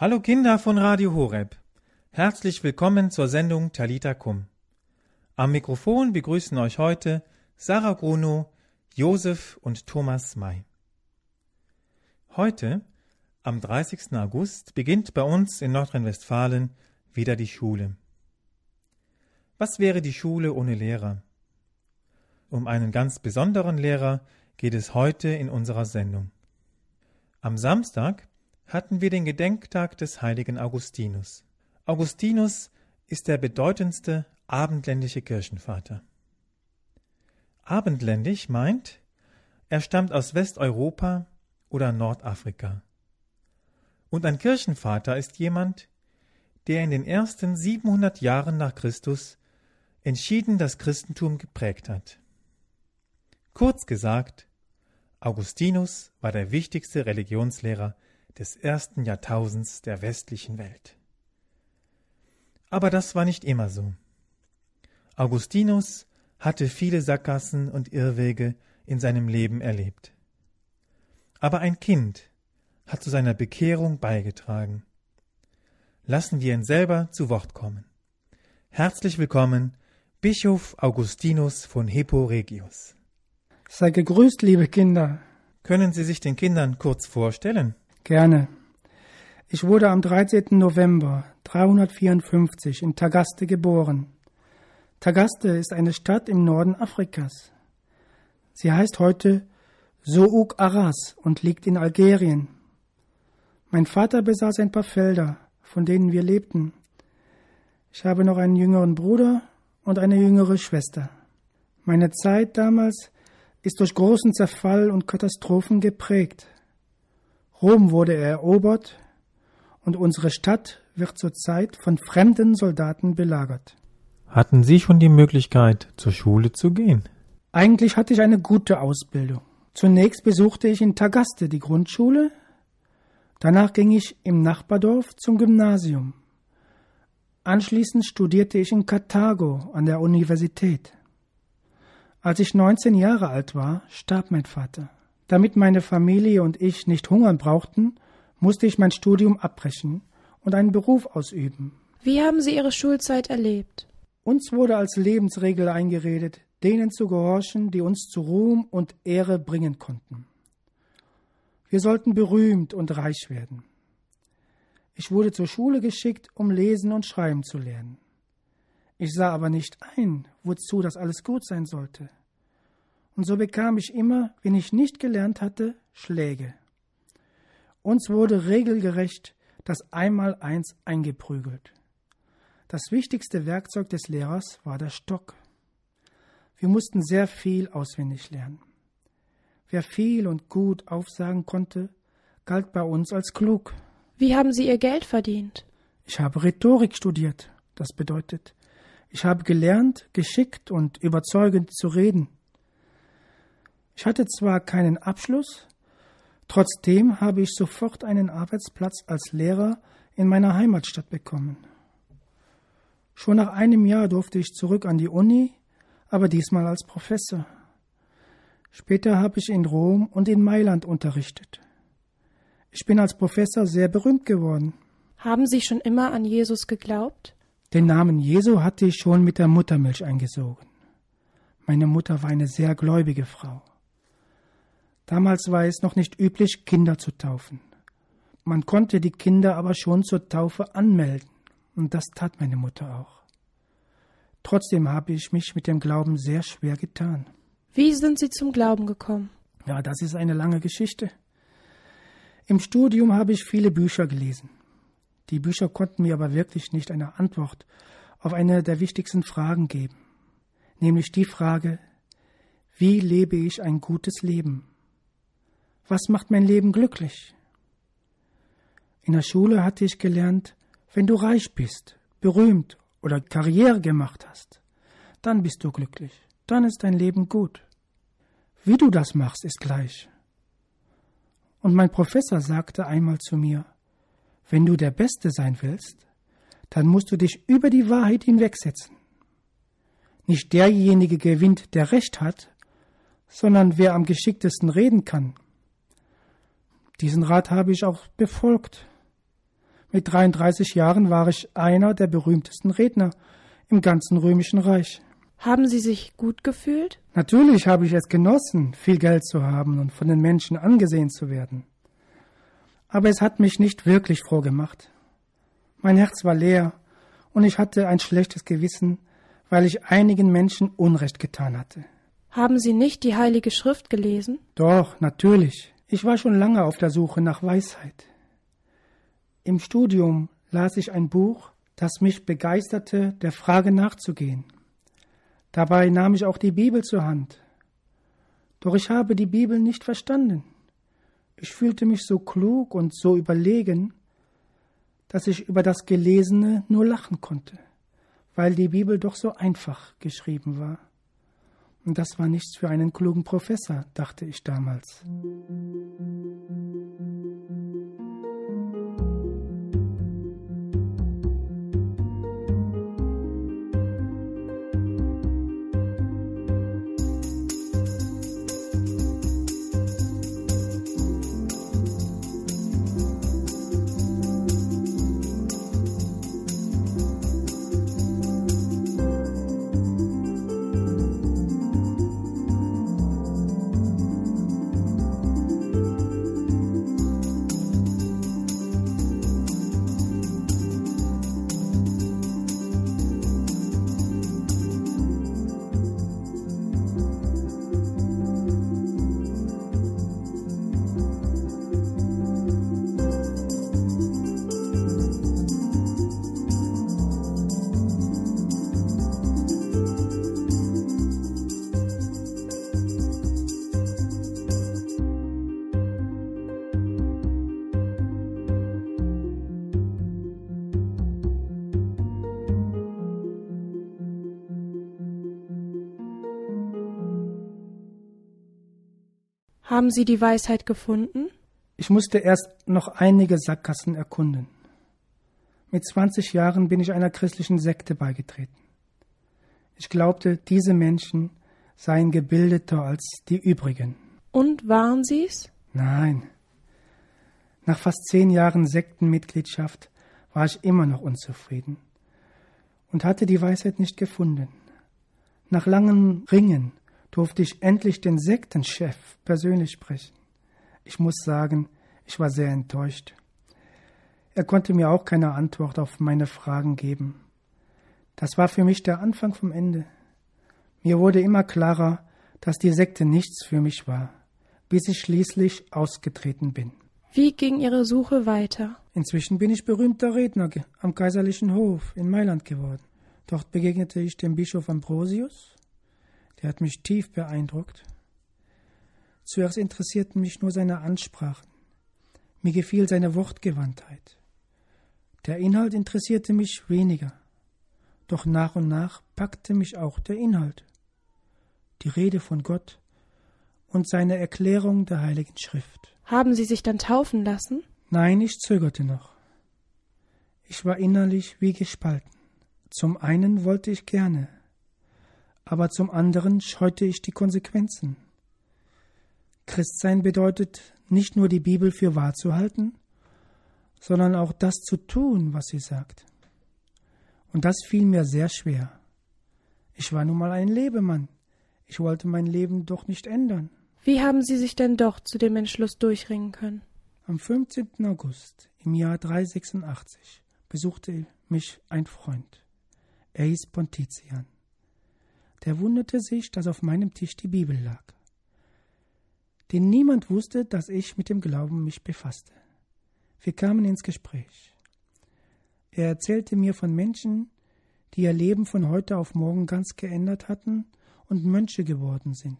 Hallo Kinder von Radio Horeb. Herzlich willkommen zur Sendung Talita Kum. Am Mikrofon begrüßen euch heute Sarah Gruno, Josef und Thomas May. Heute, am 30. August, beginnt bei uns in Nordrhein-Westfalen wieder die Schule. Was wäre die Schule ohne Lehrer? Um einen ganz besonderen Lehrer geht es heute in unserer Sendung. Am Samstag hatten wir den Gedenktag des heiligen Augustinus. Augustinus ist der bedeutendste abendländische Kirchenvater. Abendländisch meint, er stammt aus Westeuropa oder Nordafrika. Und ein Kirchenvater ist jemand, der in den ersten 700 Jahren nach Christus entschieden das Christentum geprägt hat. Kurz gesagt, Augustinus war der wichtigste Religionslehrer des ersten Jahrtausends der westlichen Welt. Aber das war nicht immer so. Augustinus hatte viele Sackgassen und Irrwege in seinem Leben erlebt. Aber ein Kind hat zu seiner Bekehrung beigetragen. Lassen wir ihn selber zu Wort kommen. Herzlich willkommen, Bischof Augustinus von Hippo Regius. Sei gegrüßt, liebe Kinder. Können Sie sich den Kindern kurz vorstellen? Gerne. Ich wurde am 13. November 354 in Tagaste geboren. Tagaste ist eine Stadt im Norden Afrikas. Sie heißt heute Souk Aras und liegt in Algerien. Mein Vater besaß ein paar Felder, von denen wir lebten. Ich habe noch einen jüngeren Bruder und eine jüngere Schwester. Meine Zeit damals ist durch großen Zerfall und Katastrophen geprägt. Rom wurde erobert und unsere Stadt wird zurzeit von fremden Soldaten belagert. Hatten Sie schon die Möglichkeit, zur Schule zu gehen? Eigentlich hatte ich eine gute Ausbildung. Zunächst besuchte ich in Tagaste die Grundschule, danach ging ich im Nachbardorf zum Gymnasium. Anschließend studierte ich in Karthago an der Universität. Als ich 19 Jahre alt war, starb mein Vater. Damit meine Familie und ich nicht hungern brauchten, musste ich mein Studium abbrechen und einen Beruf ausüben. Wie haben Sie Ihre Schulzeit erlebt? Uns wurde als Lebensregel eingeredet, denen zu gehorchen, die uns zu Ruhm und Ehre bringen konnten. Wir sollten berühmt und reich werden. Ich wurde zur Schule geschickt, um lesen und schreiben zu lernen. Ich sah aber nicht ein, wozu das alles gut sein sollte und so bekam ich immer, wenn ich nicht gelernt hatte, Schläge. Uns wurde regelgerecht das Einmaleins eingeprügelt. Das wichtigste Werkzeug des Lehrers war der Stock. Wir mussten sehr viel auswendig lernen. Wer viel und gut aufsagen konnte, galt bei uns als klug. Wie haben Sie Ihr Geld verdient? Ich habe Rhetorik studiert. Das bedeutet, ich habe gelernt, geschickt und überzeugend zu reden. Ich hatte zwar keinen Abschluss, trotzdem habe ich sofort einen Arbeitsplatz als Lehrer in meiner Heimatstadt bekommen. Schon nach einem Jahr durfte ich zurück an die Uni, aber diesmal als Professor. Später habe ich in Rom und in Mailand unterrichtet. Ich bin als Professor sehr berühmt geworden. Haben Sie schon immer an Jesus geglaubt? Den Namen Jesu hatte ich schon mit der Muttermilch eingesogen. Meine Mutter war eine sehr gläubige Frau. Damals war es noch nicht üblich, Kinder zu taufen. Man konnte die Kinder aber schon zur Taufe anmelden, und das tat meine Mutter auch. Trotzdem habe ich mich mit dem Glauben sehr schwer getan. Wie sind Sie zum Glauben gekommen? Ja, das ist eine lange Geschichte. Im Studium habe ich viele Bücher gelesen. Die Bücher konnten mir aber wirklich nicht eine Antwort auf eine der wichtigsten Fragen geben, nämlich die Frage, wie lebe ich ein gutes Leben? Was macht mein Leben glücklich? In der Schule hatte ich gelernt, wenn du reich bist, berühmt oder Karriere gemacht hast, dann bist du glücklich, dann ist dein Leben gut. Wie du das machst, ist gleich. Und mein Professor sagte einmal zu mir, wenn du der Beste sein willst, dann musst du dich über die Wahrheit hinwegsetzen. Nicht derjenige gewinnt, der Recht hat, sondern wer am geschicktesten reden kann. Diesen Rat habe ich auch befolgt. Mit 33 Jahren war ich einer der berühmtesten Redner im ganzen römischen Reich. Haben Sie sich gut gefühlt? Natürlich habe ich es genossen, viel Geld zu haben und von den Menschen angesehen zu werden. Aber es hat mich nicht wirklich froh gemacht. Mein Herz war leer und ich hatte ein schlechtes Gewissen, weil ich einigen Menschen Unrecht getan hatte. Haben Sie nicht die Heilige Schrift gelesen? Doch, natürlich. Ich war schon lange auf der Suche nach Weisheit. Im Studium las ich ein Buch, das mich begeisterte, der Frage nachzugehen. Dabei nahm ich auch die Bibel zur Hand. Doch ich habe die Bibel nicht verstanden. Ich fühlte mich so klug und so überlegen, dass ich über das Gelesene nur lachen konnte, weil die Bibel doch so einfach geschrieben war. Das war nichts für einen klugen Professor, dachte ich damals. Haben Sie die Weisheit gefunden? Ich musste erst noch einige Sackgassen erkunden. Mit 20 Jahren bin ich einer christlichen Sekte beigetreten. Ich glaubte, diese Menschen seien gebildeter als die übrigen. Und waren Sie's? Nein. Nach fast zehn Jahren Sektenmitgliedschaft war ich immer noch unzufrieden und hatte die Weisheit nicht gefunden. Nach langem Ringen durfte ich endlich den Sektenchef persönlich sprechen. Ich muss sagen, ich war sehr enttäuscht. Er konnte mir auch keine Antwort auf meine Fragen geben. Das war für mich der Anfang vom Ende. Mir wurde immer klarer, dass die Sekte nichts für mich war, bis ich schließlich ausgetreten bin. Wie ging Ihre Suche weiter? Inzwischen bin ich berühmter Redner am kaiserlichen Hof in Mailand geworden. Dort begegnete ich dem Bischof Ambrosius, der hat mich tief beeindruckt. Zuerst interessierten mich nur seine Ansprachen. Mir gefiel seine Wortgewandtheit. Der Inhalt interessierte mich weniger. Doch nach und nach packte mich auch der Inhalt. Die Rede von Gott und seine Erklärung der Heiligen Schrift. Haben Sie sich dann taufen lassen? Nein, ich zögerte noch. Ich war innerlich wie gespalten. Zum einen wollte ich gerne, aber zum anderen scheute ich die Konsequenzen. Christsein bedeutet nicht nur die Bibel für wahr zu halten, sondern auch das zu tun, was sie sagt. Und das fiel mir sehr schwer. Ich war nun mal ein Lebemann. Ich wollte mein Leben doch nicht ändern. Wie haben Sie sich denn doch zu dem Entschluss durchringen können? Am 15. August im Jahr 386 besuchte mich ein Freund. Er hieß Pontitian der wunderte sich, dass auf meinem Tisch die Bibel lag. Denn niemand wusste, dass ich mit dem Glauben mich befasste. Wir kamen ins Gespräch. Er erzählte mir von Menschen, die ihr Leben von heute auf morgen ganz geändert hatten und Mönche geworden sind.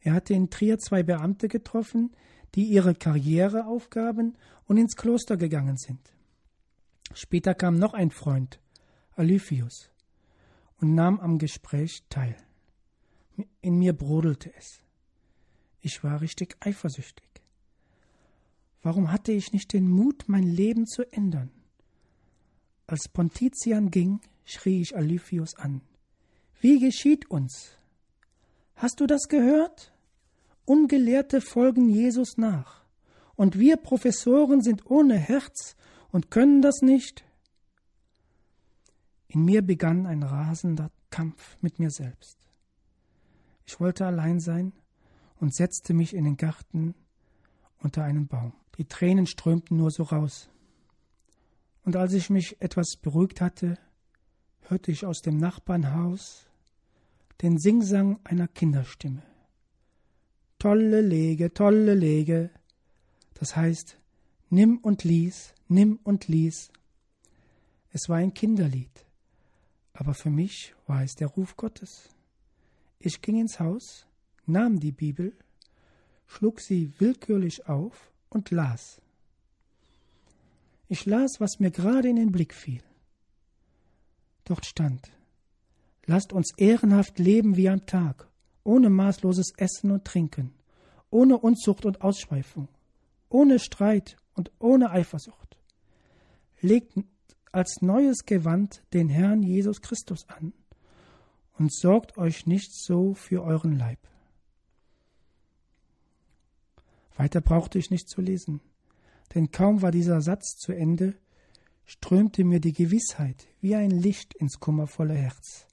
Er hatte in Trier zwei Beamte getroffen, die ihre Karriere aufgaben und ins Kloster gegangen sind. Später kam noch ein Freund, Alyphius und nahm am Gespräch teil. In mir brodelte es. Ich war richtig eifersüchtig. Warum hatte ich nicht den Mut, mein Leben zu ändern? Als Pontitian ging, schrie ich Alyphius an. Wie geschieht uns? Hast du das gehört? Ungelehrte folgen Jesus nach. Und wir Professoren sind ohne Herz und können das nicht? In mir begann ein rasender Kampf mit mir selbst. Ich wollte allein sein und setzte mich in den Garten unter einen Baum. Die Tränen strömten nur so raus. Und als ich mich etwas beruhigt hatte, hörte ich aus dem Nachbarnhaus den Singsang einer Kinderstimme. Tolle Lege, tolle Lege. Das heißt, nimm und lies, nimm und lies. Es war ein Kinderlied, aber für mich war es der Ruf Gottes. Ich ging ins Haus, nahm die Bibel, schlug sie willkürlich auf und las. Ich las, was mir gerade in den Blick fiel. Dort stand Lasst uns ehrenhaft leben wie am Tag, ohne maßloses Essen und Trinken, ohne Unzucht und Ausschweifung, ohne Streit und ohne Eifersucht. Legt als neues Gewand den Herrn Jesus Christus an und sorgt euch nicht so für euren Leib. Weiter brauchte ich nicht zu lesen, denn kaum war dieser Satz zu Ende, strömte mir die Gewissheit wie ein Licht ins kummervolle Herz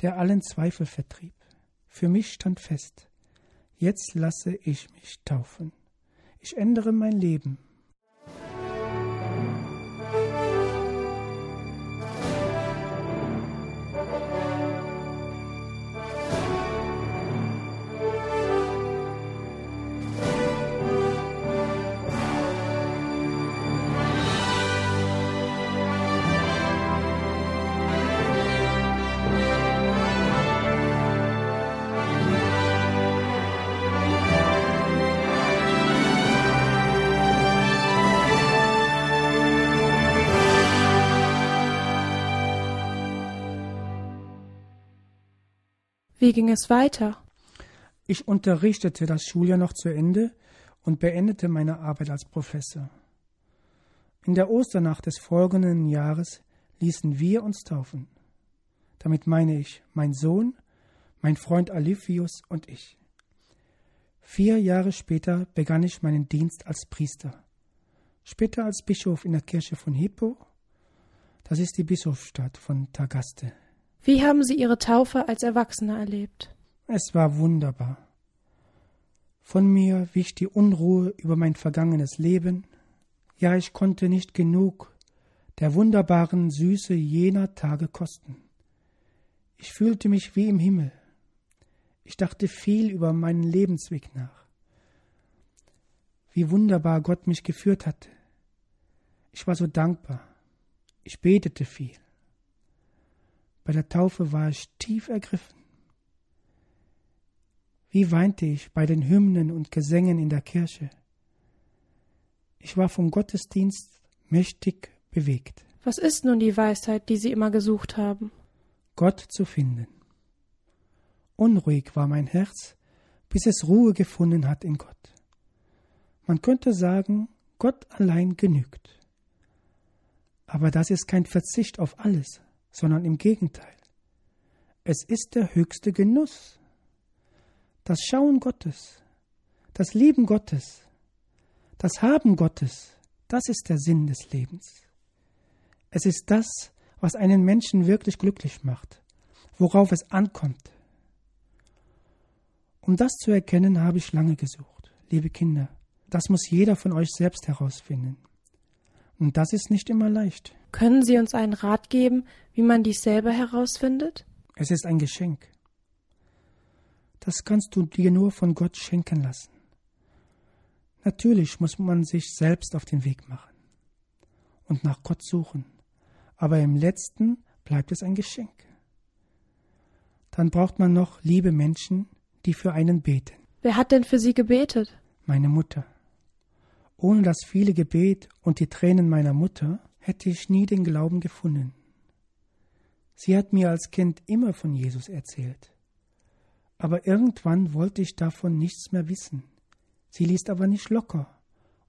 der allen Zweifel vertrieb. Für mich stand fest, jetzt lasse ich mich taufen. Ich ändere mein Leben Wie ging es weiter? Ich unterrichtete das Schuljahr noch zu Ende und beendete meine Arbeit als Professor. In der Osternacht des folgenden Jahres ließen wir uns taufen. Damit meine ich mein Sohn, mein Freund Alifius und ich. Vier Jahre später begann ich meinen Dienst als Priester. Später als Bischof in der Kirche von Hippo. Das ist die Bischofsstadt von Tagaste. Wie haben Sie Ihre Taufe als Erwachsener erlebt? Es war wunderbar. Von mir wich die Unruhe über mein vergangenes Leben. Ja, ich konnte nicht genug der wunderbaren Süße jener Tage kosten. Ich fühlte mich wie im Himmel. Ich dachte viel über meinen Lebensweg nach. Wie wunderbar Gott mich geführt hatte. Ich war so dankbar. Ich betete viel. Bei der Taufe war ich tief ergriffen. Wie weinte ich bei den Hymnen und Gesängen in der Kirche. Ich war vom Gottesdienst mächtig bewegt. Was ist nun die Weisheit, die Sie immer gesucht haben? Gott zu finden. Unruhig war mein Herz, bis es Ruhe gefunden hat in Gott. Man könnte sagen, Gott allein genügt. Aber das ist kein Verzicht auf alles, sondern im Gegenteil. Es ist der höchste Genuss. Das Schauen Gottes, das Lieben Gottes, das Haben Gottes, das ist der Sinn des Lebens. Es ist das, was einen Menschen wirklich glücklich macht, worauf es ankommt. Um das zu erkennen, habe ich lange gesucht. Liebe Kinder, das muss jeder von euch selbst herausfinden. Und das ist nicht immer leicht. Können Sie uns einen Rat geben, wie man dies selber herausfindet? Es ist ein Geschenk. Das kannst du dir nur von Gott schenken lassen. Natürlich muss man sich selbst auf den Weg machen und nach Gott suchen, aber im letzten bleibt es ein Geschenk. Dann braucht man noch liebe Menschen, die für einen beten. Wer hat denn für Sie gebetet? Meine Mutter. Ohne das viele Gebet und die Tränen meiner Mutter hätte ich nie den Glauben gefunden. Sie hat mir als Kind immer von Jesus erzählt. Aber irgendwann wollte ich davon nichts mehr wissen. Sie ließ aber nicht locker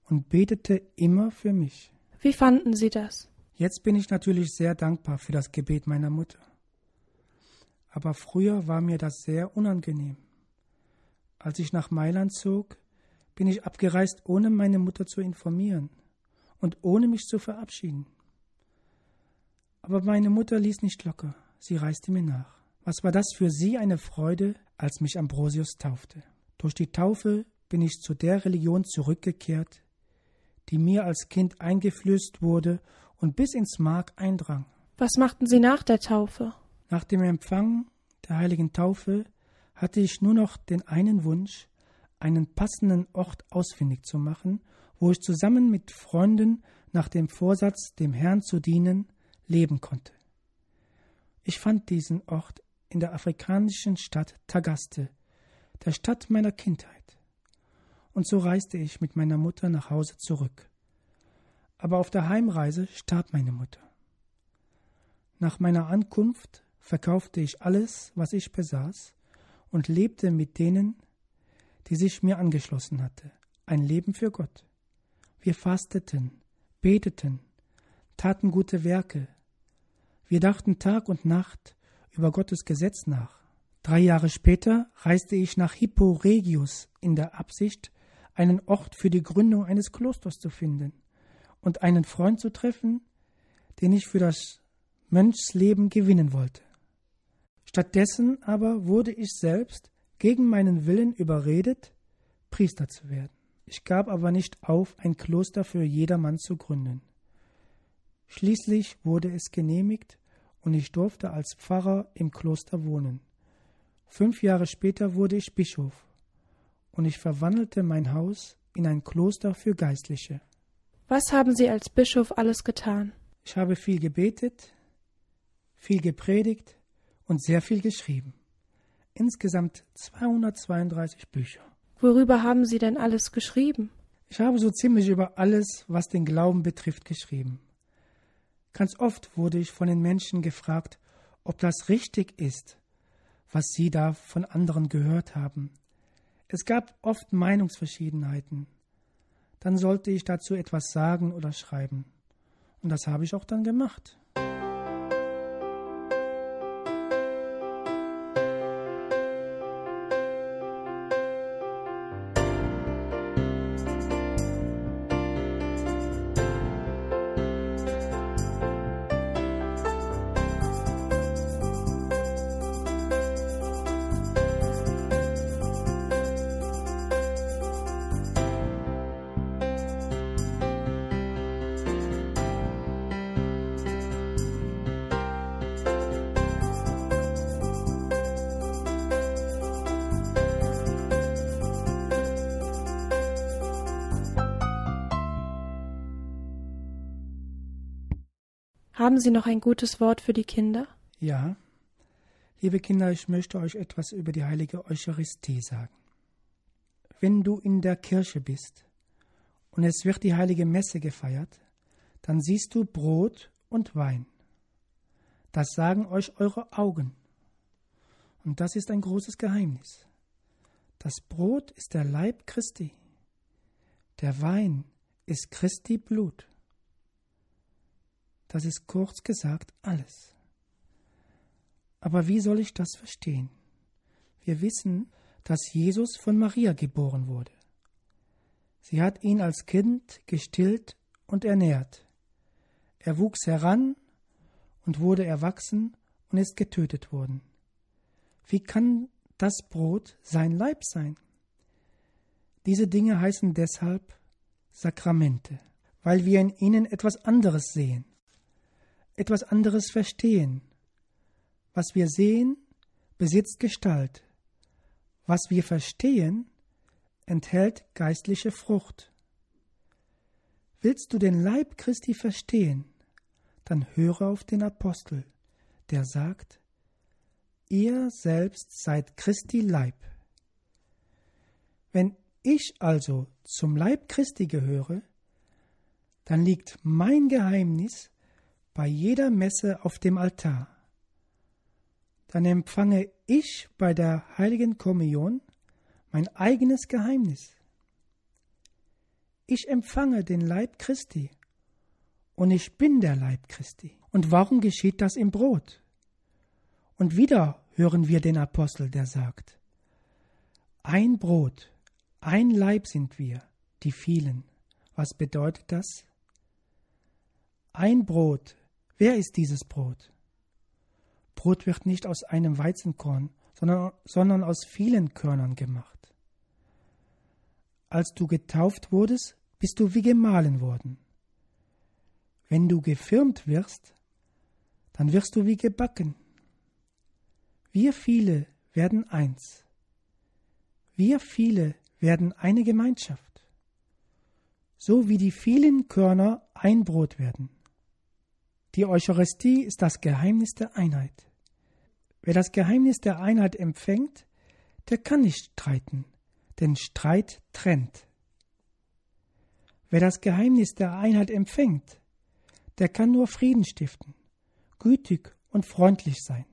und betete immer für mich. Wie fanden Sie das? Jetzt bin ich natürlich sehr dankbar für das Gebet meiner Mutter. Aber früher war mir das sehr unangenehm. Als ich nach Mailand zog, bin ich abgereist, ohne meine Mutter zu informieren. Und ohne mich zu verabschieden. Aber meine Mutter ließ nicht locker, sie reiste mir nach. Was war das für sie eine Freude, als mich Ambrosius taufte. Durch die Taufe bin ich zu der Religion zurückgekehrt, die mir als Kind eingeflößt wurde und bis ins Mark eindrang. Was machten Sie nach der Taufe? Nach dem Empfang der heiligen Taufe hatte ich nur noch den einen Wunsch, einen passenden Ort ausfindig zu machen, wo ich zusammen mit Freunden nach dem Vorsatz, dem Herrn zu dienen, leben konnte. Ich fand diesen Ort in der afrikanischen Stadt Tagaste, der Stadt meiner Kindheit. Und so reiste ich mit meiner Mutter nach Hause zurück. Aber auf der Heimreise starb meine Mutter. Nach meiner Ankunft verkaufte ich alles, was ich besaß, und lebte mit denen, die sich mir angeschlossen hatte, ein Leben für Gott. Wir fasteten, beteten, taten gute Werke. Wir dachten Tag und Nacht über Gottes Gesetz nach. Drei Jahre später reiste ich nach Hippo Regius in der Absicht, einen Ort für die Gründung eines Klosters zu finden und einen Freund zu treffen, den ich für das Mönchsleben gewinnen wollte. Stattdessen aber wurde ich selbst gegen meinen Willen überredet, Priester zu werden. Ich gab aber nicht auf, ein Kloster für jedermann zu gründen. Schließlich wurde es genehmigt und ich durfte als Pfarrer im Kloster wohnen. Fünf Jahre später wurde ich Bischof und ich verwandelte mein Haus in ein Kloster für Geistliche. Was haben Sie als Bischof alles getan? Ich habe viel gebetet, viel gepredigt und sehr viel geschrieben. Insgesamt 232 Bücher. Worüber haben Sie denn alles geschrieben? Ich habe so ziemlich über alles, was den Glauben betrifft, geschrieben. Ganz oft wurde ich von den Menschen gefragt, ob das richtig ist, was sie da von anderen gehört haben. Es gab oft Meinungsverschiedenheiten. Dann sollte ich dazu etwas sagen oder schreiben. Und das habe ich auch dann gemacht. Haben Sie noch ein gutes Wort für die Kinder? Ja. Liebe Kinder, ich möchte euch etwas über die heilige Eucharistie sagen. Wenn du in der Kirche bist und es wird die heilige Messe gefeiert, dann siehst du Brot und Wein. Das sagen euch eure Augen. Und das ist ein großes Geheimnis. Das Brot ist der Leib Christi. Der Wein ist Christi Blut. Das ist kurz gesagt alles. Aber wie soll ich das verstehen? Wir wissen, dass Jesus von Maria geboren wurde. Sie hat ihn als Kind gestillt und ernährt. Er wuchs heran und wurde erwachsen und ist getötet worden. Wie kann das Brot sein Leib sein? Diese Dinge heißen deshalb Sakramente, weil wir in ihnen etwas anderes sehen etwas anderes verstehen. Was wir sehen, besitzt Gestalt. Was wir verstehen, enthält geistliche Frucht. Willst du den Leib Christi verstehen, dann höre auf den Apostel, der sagt, ihr selbst seid Christi Leib. Wenn ich also zum Leib Christi gehöre, dann liegt mein Geheimnis bei jeder Messe auf dem Altar. Dann empfange ich bei der heiligen Kommunion mein eigenes Geheimnis. Ich empfange den Leib Christi und ich bin der Leib Christi. Und warum geschieht das im Brot? Und wieder hören wir den Apostel, der sagt, ein Brot, ein Leib sind wir, die vielen. Was bedeutet das? Ein Brot. Wer ist dieses Brot? Brot wird nicht aus einem Weizenkorn, sondern, sondern aus vielen Körnern gemacht. Als du getauft wurdest, bist du wie gemahlen worden. Wenn du gefirmt wirst, dann wirst du wie gebacken. Wir viele werden eins. Wir viele werden eine Gemeinschaft. So wie die vielen Körner ein Brot werden. Die Eucharistie ist das Geheimnis der Einheit. Wer das Geheimnis der Einheit empfängt, der kann nicht streiten, denn Streit trennt. Wer das Geheimnis der Einheit empfängt, der kann nur Frieden stiften, gütig und freundlich sein.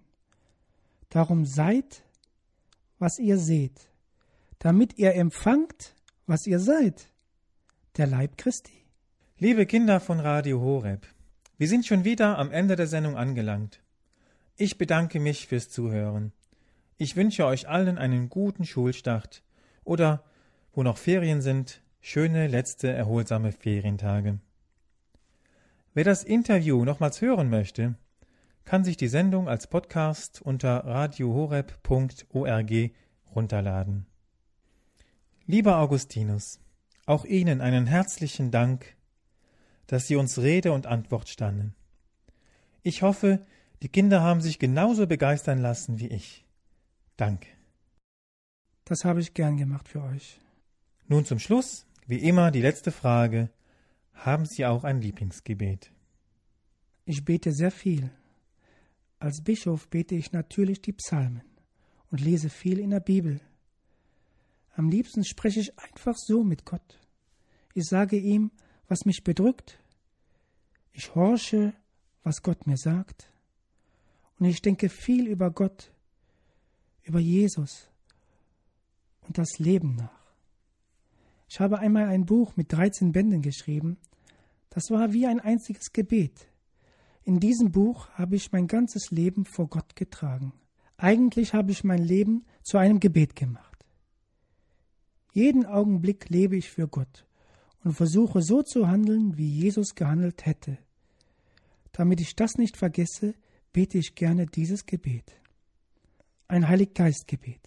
Darum seid, was ihr seht, damit ihr empfangt, was ihr seid, der Leib Christi. Liebe Kinder von Radio Horeb, wir sind schon wieder am Ende der Sendung angelangt. Ich bedanke mich fürs Zuhören. Ich wünsche euch allen einen guten Schulstart oder, wo noch Ferien sind, schöne letzte erholsame Ferientage. Wer das Interview nochmals hören möchte, kann sich die Sendung als Podcast unter radiohoreb.org runterladen. Lieber Augustinus, auch Ihnen einen herzlichen Dank, dass Sie uns Rede und Antwort standen. Ich hoffe, die Kinder haben sich genauso begeistern lassen wie ich. Danke. Das habe ich gern gemacht für euch. Nun zum Schluss, wie immer, die letzte Frage. Haben Sie auch ein Lieblingsgebet? Ich bete sehr viel. Als Bischof bete ich natürlich die Psalmen und lese viel in der Bibel. Am liebsten spreche ich einfach so mit Gott. Ich sage ihm, was mich bedrückt. Ich horche, was Gott mir sagt. Und ich denke viel über Gott, über Jesus und das Leben nach. Ich habe einmal ein Buch mit 13 Bänden geschrieben. Das war wie ein einziges Gebet. In diesem Buch habe ich mein ganzes Leben vor Gott getragen. Eigentlich habe ich mein Leben zu einem Gebet gemacht. Jeden Augenblick lebe ich für Gott und versuche so zu handeln, wie Jesus gehandelt hätte. Damit ich das nicht vergesse, bete ich gerne dieses Gebet. Ein Heiliggeistgebet.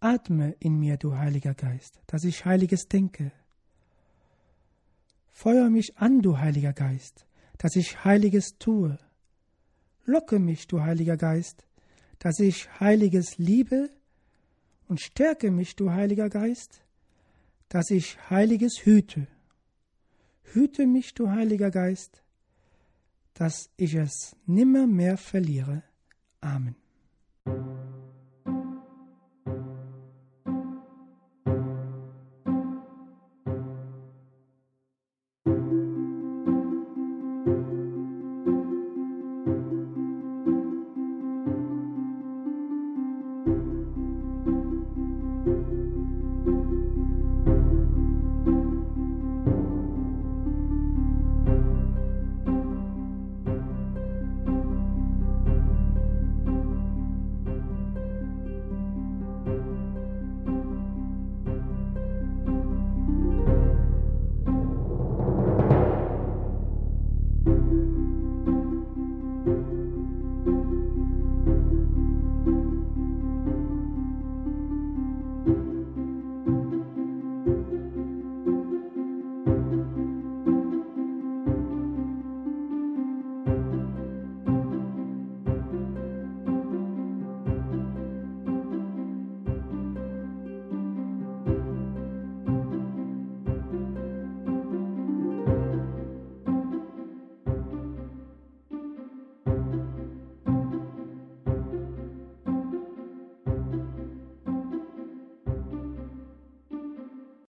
Atme in mir, du Heiliger Geist, dass ich Heiliges denke. Feuer mich an, du Heiliger Geist, dass ich Heiliges tue. Locke mich, du Heiliger Geist, dass ich Heiliges liebe, und stärke mich, du Heiliger Geist, dass ich Heiliges hüte. Hüte mich, du Heiliger Geist, dass ich es nimmermehr verliere. Amen.